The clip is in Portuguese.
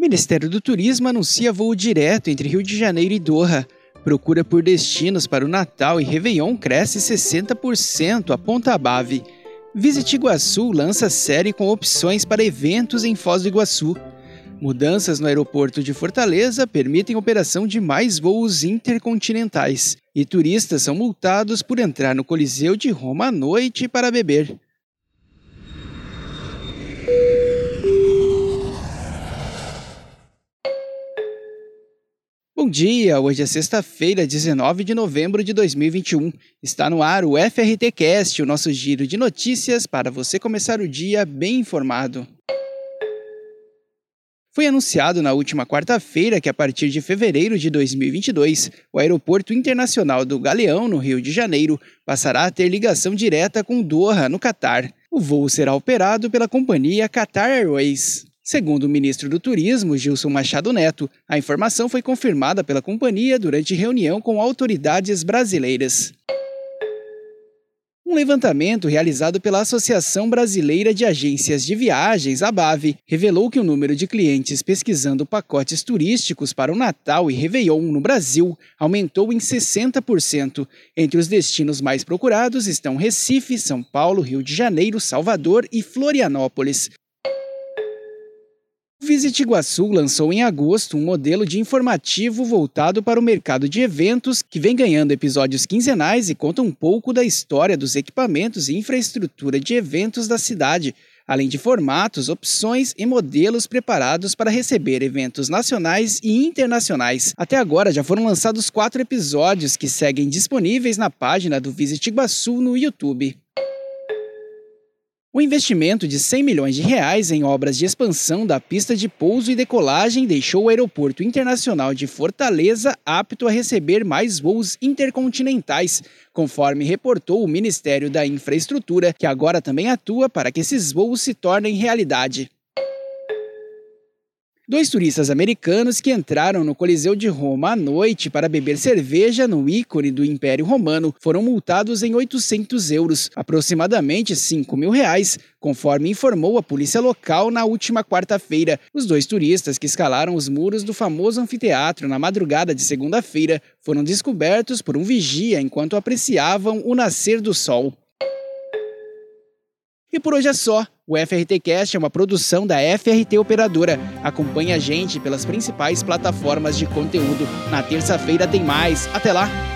Ministério do Turismo anuncia voo direto entre Rio de Janeiro e Doha. Procura por destinos para o Natal e Réveillon cresce 60%, aponta a Bave. Visite Iguaçu lança série com opções para eventos em Foz do Iguaçu. Mudanças no aeroporto de Fortaleza permitem operação de mais voos intercontinentais. E turistas são multados por entrar no Coliseu de Roma à noite para beber. Dia, hoje é sexta-feira, 19 de novembro de 2021. Está no ar o FRT Cast, o nosso giro de notícias para você começar o dia bem informado. Foi anunciado na última quarta-feira que a partir de fevereiro de 2022, o Aeroporto Internacional do Galeão, no Rio de Janeiro, passará a ter ligação direta com Doha, no Catar. O voo será operado pela companhia Qatar Airways. Segundo o ministro do Turismo, Gilson Machado Neto, a informação foi confirmada pela companhia durante reunião com autoridades brasileiras. Um levantamento realizado pela Associação Brasileira de Agências de Viagens, ABAV, revelou que o número de clientes pesquisando pacotes turísticos para o Natal e Réveillon no Brasil aumentou em 60%. Entre os destinos mais procurados estão Recife, São Paulo, Rio de Janeiro, Salvador e Florianópolis. Visit Iguaçu lançou em agosto um modelo de informativo voltado para o mercado de eventos que vem ganhando episódios quinzenais e conta um pouco da história dos equipamentos e infraestrutura de eventos da cidade, além de formatos, opções e modelos preparados para receber eventos nacionais e internacionais. Até agora já foram lançados quatro episódios que seguem disponíveis na página do Visit Iguaçu no YouTube. O investimento de 100 milhões de reais em obras de expansão da pista de pouso e decolagem deixou o Aeroporto Internacional de Fortaleza apto a receber mais voos intercontinentais, conforme reportou o Ministério da Infraestrutura, que agora também atua para que esses voos se tornem realidade. Dois turistas americanos que entraram no Coliseu de Roma à noite para beber cerveja no ícone do Império Romano foram multados em 800 euros, aproximadamente 5 mil reais, conforme informou a polícia local na última quarta-feira. Os dois turistas que escalaram os muros do famoso anfiteatro na madrugada de segunda-feira foram descobertos por um vigia enquanto apreciavam o nascer do sol. E por hoje é só. O FRT Cast é uma produção da FRT Operadora. Acompanhe a gente pelas principais plataformas de conteúdo. Na terça-feira tem mais. Até lá!